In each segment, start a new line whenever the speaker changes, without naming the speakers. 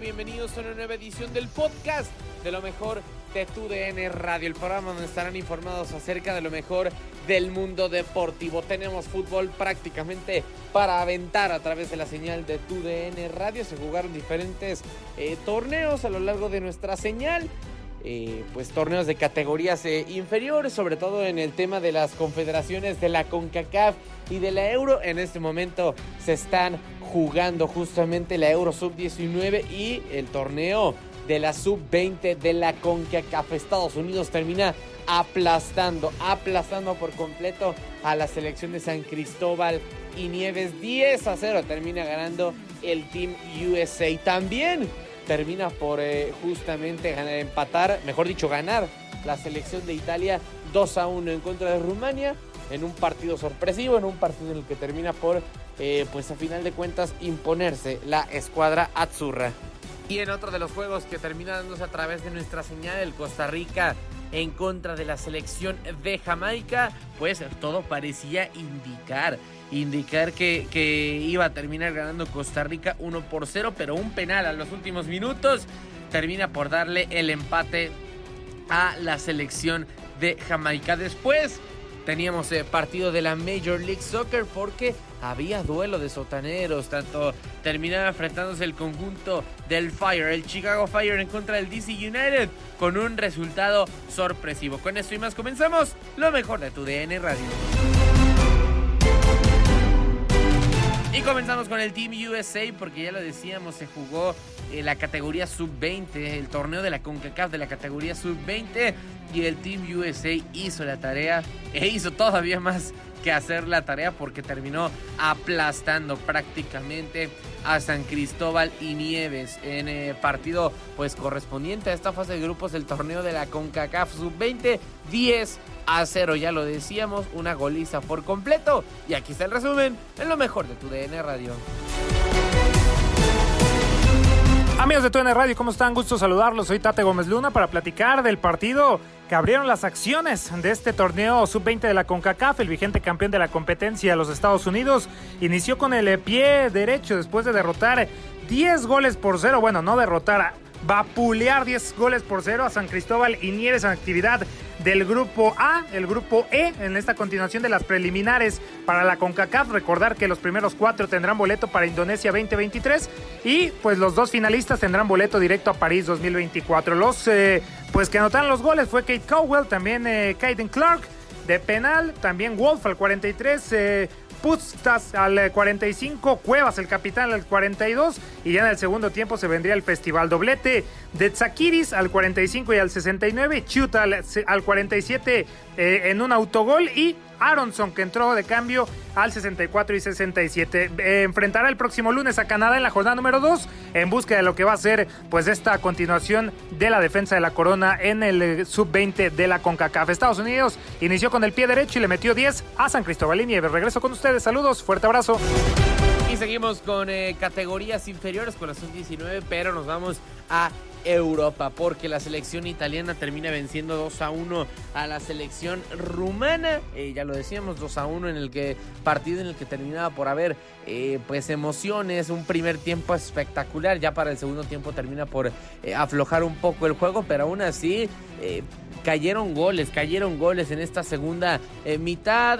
Bienvenidos a una nueva edición del podcast de lo mejor de TUDN Radio, el programa donde estarán informados acerca de lo mejor del mundo deportivo. Tenemos fútbol prácticamente para aventar a través de la señal de TUDN Radio. Se jugaron diferentes eh, torneos a lo largo de nuestra señal. Eh, pues torneos de categorías eh, inferiores, sobre todo en el tema de las confederaciones de la CONCACAF y de la Euro. En este momento se están jugando justamente la Euro Sub-19 y el torneo de la Sub-20 de la CONCACAF. Estados Unidos termina aplastando, aplastando por completo a la selección de San Cristóbal y Nieves. 10 a 0 termina ganando el Team USA. También termina por eh, justamente empatar, mejor dicho, ganar la selección de Italia 2 a 1 en contra de Rumania en un partido sorpresivo, en un partido en el que termina por, eh, pues a final de cuentas, imponerse la escuadra Azzurra. Y en otro de los juegos que termina dándose a través de nuestra señal, el Costa Rica en contra de la selección de Jamaica, pues todo parecía indicar, indicar que, que iba a terminar ganando Costa Rica 1 por 0, pero un penal a los últimos minutos termina por darle el empate a la selección de Jamaica. Después teníamos eh, partido de la Major League Soccer porque había duelo de sotaneros, tanto terminaba enfrentándose el conjunto del Fire, el Chicago Fire en contra del DC United, con un resultado sorpresivo. Con esto y más comenzamos lo mejor de tu DN Radio. Y comenzamos con el Team USA porque ya lo decíamos, se jugó eh, la categoría sub-20, el torneo de la CONCACAF de la categoría sub-20 y el Team USA hizo la tarea e hizo todavía más que hacer la tarea porque terminó aplastando prácticamente a San Cristóbal y Nieves en eh, partido pues correspondiente a esta fase de grupos del torneo de la CONCACAF sub-20 10 a 0 ya lo decíamos una goliza por completo y aquí está el resumen en lo mejor de tu DN Radio
Amigos de TUN Radio, ¿cómo están? Gusto saludarlos. Soy Tate Gómez Luna para platicar del partido que abrieron las acciones de este torneo sub-20 de la CONCACAF. El vigente campeón de la competencia, los Estados Unidos, inició con el pie derecho después de derrotar 10 goles por cero. Bueno, no derrotar, vapulear 10 goles por cero a San Cristóbal y Nieves en actividad del grupo A, el grupo E, en esta continuación de las preliminares para la CONCACAF. Recordar que los primeros cuatro tendrán boleto para Indonesia 2023 y pues los dos finalistas tendrán boleto directo a París 2024. Los eh, pues que anotaron los goles fue Kate Cowell, también eh, Kaiden Clark de penal, también Wolf al 43, eh, Pustas al 45, Cuevas el capitán al 42 y ya en el segundo tiempo se vendría el festival doblete. De Tsakiris al 45 y al 69, Chuta al, al 47 eh, en un autogol y Aronson que entró de cambio al 64 y 67. Eh, enfrentará el próximo lunes a Canadá en la jornada número 2 en busca de lo que va a ser pues esta continuación de la defensa de la corona en el eh, sub-20 de la CONCACAF. Estados Unidos inició con el pie derecho y le metió 10 a San Cristóbal y Nieves. Regreso con ustedes. Saludos, fuerte abrazo.
Y seguimos con eh, categorías inferiores con la sub-19, pero nos vamos a Europa, porque la selección italiana termina venciendo 2 a 1 a la selección rumana. Eh, ya lo decíamos, 2 a 1 en el que partido en el que terminaba por haber eh, pues emociones, un primer tiempo espectacular, ya para el segundo tiempo termina por eh, aflojar un poco el juego, pero aún así cayeron goles, cayeron goles en esta segunda mitad,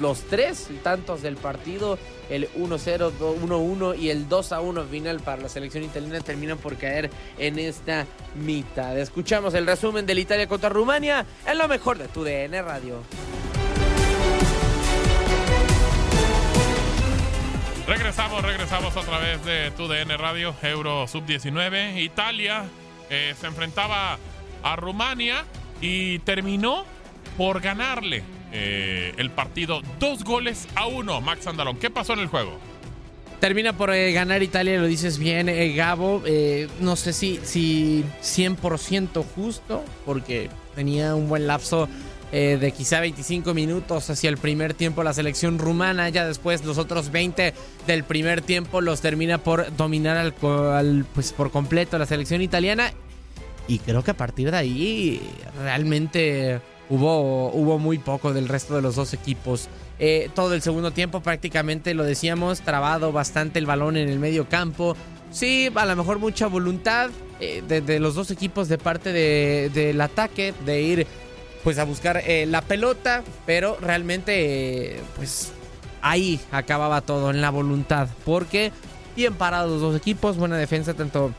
los tres tantos del partido el 1-0, 1-1 y el 2-1 final para la selección italiana terminan por caer en esta mitad. Escuchamos el resumen del Italia contra Rumania en lo mejor de tu DN Radio.
Regresamos, regresamos otra vez de tu DN Radio, Euro Sub-19. Italia eh, se enfrentaba a Rumania y terminó por ganarle eh, el partido dos goles a uno. Max Andalón, ¿qué pasó en el juego?
Termina por eh, ganar Italia, lo dices bien, eh, Gabo. no sé si, si 100% justo, porque tenía un buen lapso de quizá 25 minutos hacia el primer tiempo la selección rumana. Ya después los otros 20 del primer tiempo los termina por dominar al, pues por completo la selección italiana. Y creo que a partir de ahí realmente hubo, hubo muy poco del resto de los dos equipos. Eh, todo el segundo tiempo prácticamente lo decíamos, trabado bastante el balón en el medio campo. Sí, a lo mejor mucha voluntad eh, de, los dos equipos de parte del ataque, de ir pues a buscar eh, la pelota, pero realmente pues ahí acababa todo en la voluntad, porque bien parados los dos equipos, buena defensa tanto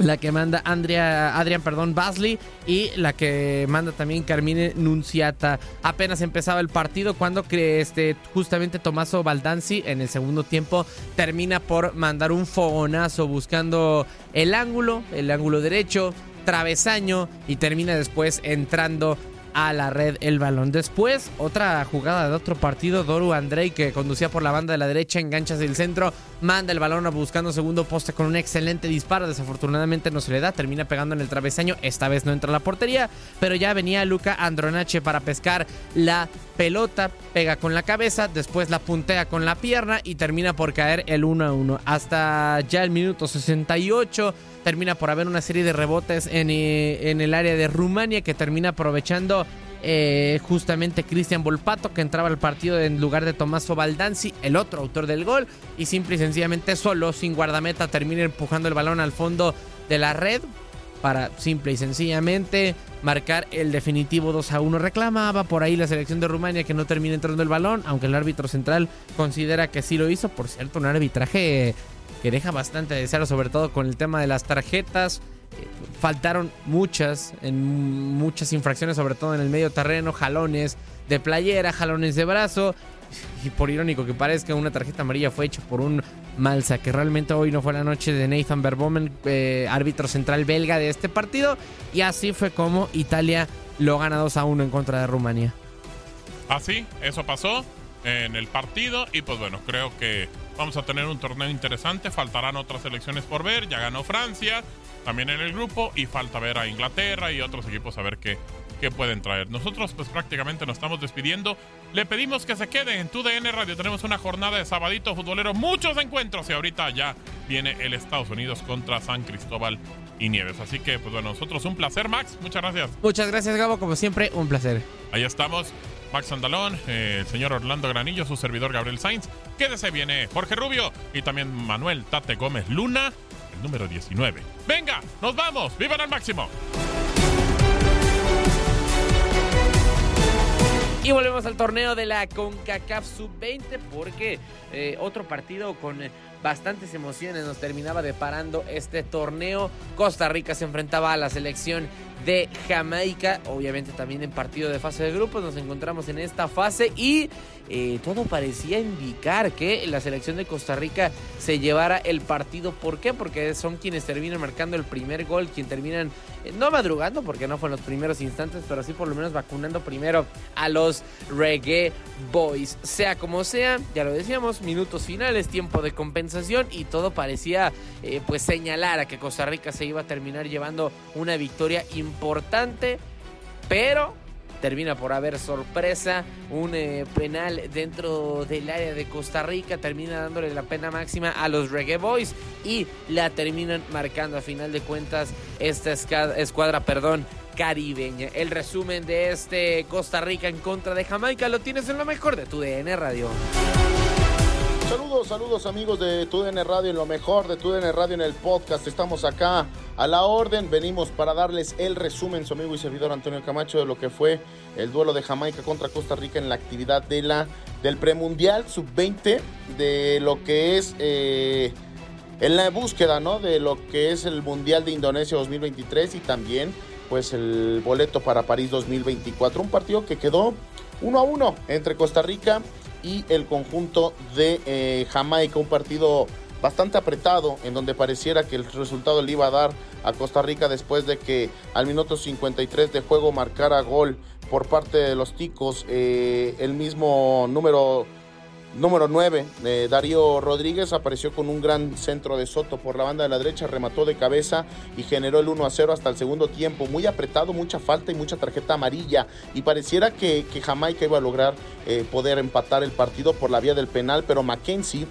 la que manda Andrea, perdón, Basley y la que manda también Carmine Nunciata. Apenas empezaba el partido cuando este, justamente Tomaso Baldanzi en el segundo tiempo termina por mandar un fogonazo buscando el ángulo, el ángulo derecho, travesaño y termina después entrando a la red el balón. Después, otra jugada de otro partido, Doru Andrei que conducía por la banda de la derecha, engancha hacia el centro, manda el balón buscando segundo poste con un excelente disparo. Desafortunadamente no se le da, termina pegando en el travesaño. Esta vez no entra la portería, pero ya venía Luca Andronache para pescar la pelota, pega con la cabeza, después la puntea con la pierna y termina por caer el 1 a 1. Hasta ya el minuto 68 termina por haber una serie de rebotes en, eh, en el área de Rumania que termina aprovechando eh, justamente Cristian Volpato que entraba al partido en lugar de Tommaso Baldanzi, el otro autor del gol, y simple y sencillamente solo, sin guardameta, termina empujando el balón al fondo de la red para simple y sencillamente marcar el definitivo 2 a 1. Reclamaba por ahí la selección de Rumania que no termina entrando el balón, aunque el árbitro central considera que sí lo hizo. Por cierto, un arbitraje que deja bastante de sobre todo con el tema de las tarjetas. Faltaron muchas, en muchas infracciones, sobre todo en el medio terreno, jalones de playera, jalones de brazo. Y por irónico que parezca, una tarjeta amarilla fue hecha por un Malsa, que realmente hoy no fue la noche de Nathan Verbomen, eh, árbitro central belga de este partido. Y así fue como Italia lo gana 2 a 1 en contra de Rumania.
Así, eso pasó en el partido. Y pues bueno, creo que Vamos a tener un torneo interesante, faltarán otras elecciones por ver, ya ganó Francia, también en el grupo, y falta ver a Inglaterra y otros equipos a ver qué, qué pueden traer. Nosotros pues prácticamente nos estamos despidiendo. Le pedimos que se quede en tu DN Radio. Tenemos una jornada de sabadito futbolero, muchos encuentros y ahorita ya viene el Estados Unidos contra San Cristóbal y Nieves. Así que pues bueno, nosotros un placer, Max. Muchas gracias.
Muchas gracias, Gabo. Como siempre, un placer.
Ahí estamos. Max Andalón, eh, el señor Orlando Granillo, su servidor Gabriel Sainz. Quédese, viene Jorge Rubio y también Manuel Tate Gómez Luna, el número 19. Venga, nos vamos, vivan al máximo.
Y volvemos al torneo de la CONCACAF Sub-20 porque eh, otro partido con eh, bastantes emociones nos terminaba deparando este torneo. Costa Rica se enfrentaba a la selección de Jamaica, obviamente también en partido de fase de grupos nos encontramos en esta fase y eh, todo parecía indicar que la selección de Costa Rica se llevara el partido. ¿Por qué? Porque son quienes terminan marcando el primer gol, quien terminan eh, no madrugando porque no fue en los primeros instantes, pero sí por lo menos vacunando primero a los Reggae Boys. Sea como sea, ya lo decíamos, minutos finales, tiempo de compensación y todo parecía eh, pues señalar a que Costa Rica se iba a terminar llevando una victoria importante, pero termina por haber sorpresa, un eh, penal dentro del área de Costa Rica, termina dándole la pena máxima a los Reggae Boys y la terminan marcando a final de cuentas esta escuadra, perdón, caribeña. El resumen de este Costa Rica en contra de Jamaica lo tienes en lo mejor de tu DN Radio.
Saludos, saludos amigos de TUDN Radio, en lo mejor de TUDN Radio en el podcast. Estamos acá a la orden, venimos para darles el resumen, su amigo y servidor Antonio Camacho, de lo que fue el duelo de Jamaica contra Costa Rica en la actividad de la, del premundial sub-20, de lo que es... Eh, en la búsqueda, ¿no? De lo que es el Mundial de Indonesia 2023 y también, pues, el boleto para París 2024. Un partido que quedó uno a uno entre Costa Rica y el conjunto de eh, Jamaica, un partido bastante apretado en donde pareciera que el resultado le iba a dar a Costa Rica después de que al minuto 53 de juego marcara gol por parte de los ticos eh, el mismo número Número 9, eh, Darío Rodríguez apareció con un gran centro de Soto por la banda de la derecha, remató de cabeza y generó el 1 a 0 hasta el segundo tiempo. Muy apretado, mucha falta y mucha tarjeta amarilla. Y pareciera que, Jamaica iba a lograr eh, poder empatar el partido por la vía del penal, pero Mackenzie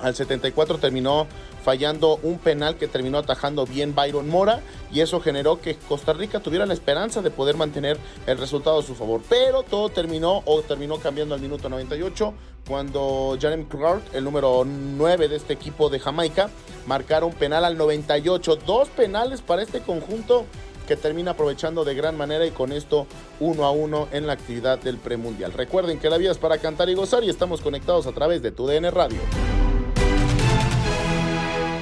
al 74 terminó fallando un penal que terminó atajando bien Byron Mora y eso generó que Costa Rica tuviera la esperanza de poder mantener el resultado a su favor. Pero todo terminó o terminó cambiando al minuto 98 cuando Jeremy Clark, el número 9 de este equipo de Jamaica, marcaron penal al 98. Dos penales para este conjunto que termina aprovechando de gran manera y con esto uno a uno en la actividad del premundial. Recuerden que la vida es para cantar y gozar y estamos conectados a través de tu DN Radio.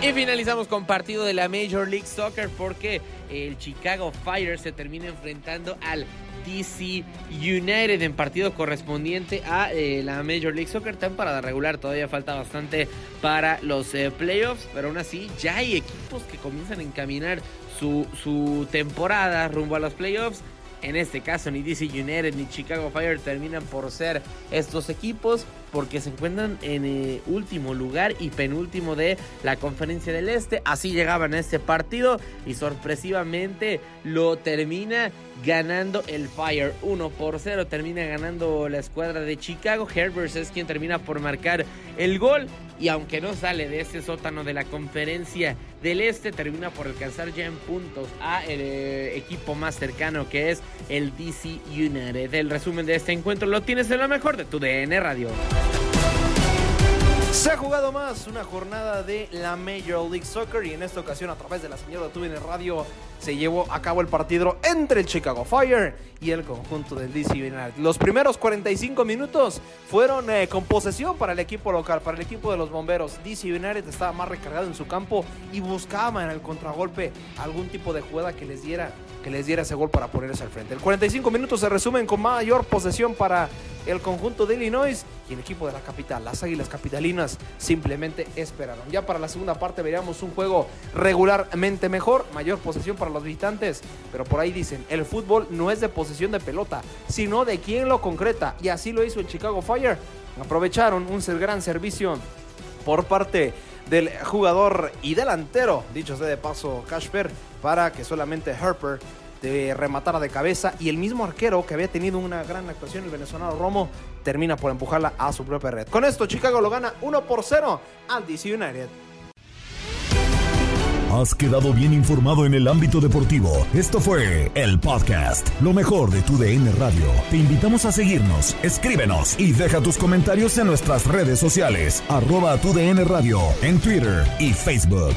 Y finalizamos con partido de la Major League Soccer porque el Chicago Fire se termina enfrentando al DC United en partido correspondiente a eh, la Major League Soccer temporada regular. Todavía falta bastante para los eh, playoffs, pero aún así ya hay equipos que comienzan a encaminar su, su temporada rumbo a los playoffs. En este caso, ni DC United ni Chicago Fire terminan por ser estos equipos porque se encuentran en eh, último lugar y penúltimo de la conferencia del Este. Así llegaban a este partido y sorpresivamente lo termina ganando el Fire 1 por 0. Termina ganando la escuadra de Chicago. Herbers es quien termina por marcar el gol. Y aunque no sale de ese sótano de la conferencia del Este, termina por alcanzar ya en puntos a el eh, equipo más cercano que es el DC United. El resumen de este encuentro lo tienes en lo mejor de tu DN Radio.
Se ha jugado más una jornada de la Major League Soccer y en esta ocasión a través de la de TUDN Radio se llevó a cabo el partido entre el Chicago Fire y el conjunto del DC United. Los primeros 45 minutos fueron eh, con posesión para el equipo local, para el equipo de los bomberos. DC United estaba más recargado en su campo y buscaba en el contragolpe algún tipo de jugada que les diera que les diera ese gol para ponerse al frente. El 45 minutos se resumen con mayor posesión para el conjunto de Illinois y el equipo de la capital. Las Águilas Capitalinas simplemente esperaron. Ya para la segunda parte veríamos un juego regularmente mejor, mayor posesión para los visitantes, pero por ahí dicen, el fútbol no es de posesión de pelota, sino de quien lo concreta, y así lo hizo el Chicago Fire. Aprovecharon un gran servicio por parte del jugador y delantero, dicho sea de paso, Casper, para que solamente Harper de de cabeza y el mismo arquero que había tenido una gran actuación, el venezolano Romo, termina por empujarla a su propia red. Con esto, Chicago lo gana 1 por 0 al DC United.
Has quedado bien informado en el ámbito deportivo. Esto fue el podcast, lo mejor de tu DN Radio. Te invitamos a seguirnos, escríbenos y deja tus comentarios en nuestras redes sociales, arroba tu DN Radio, en Twitter y Facebook.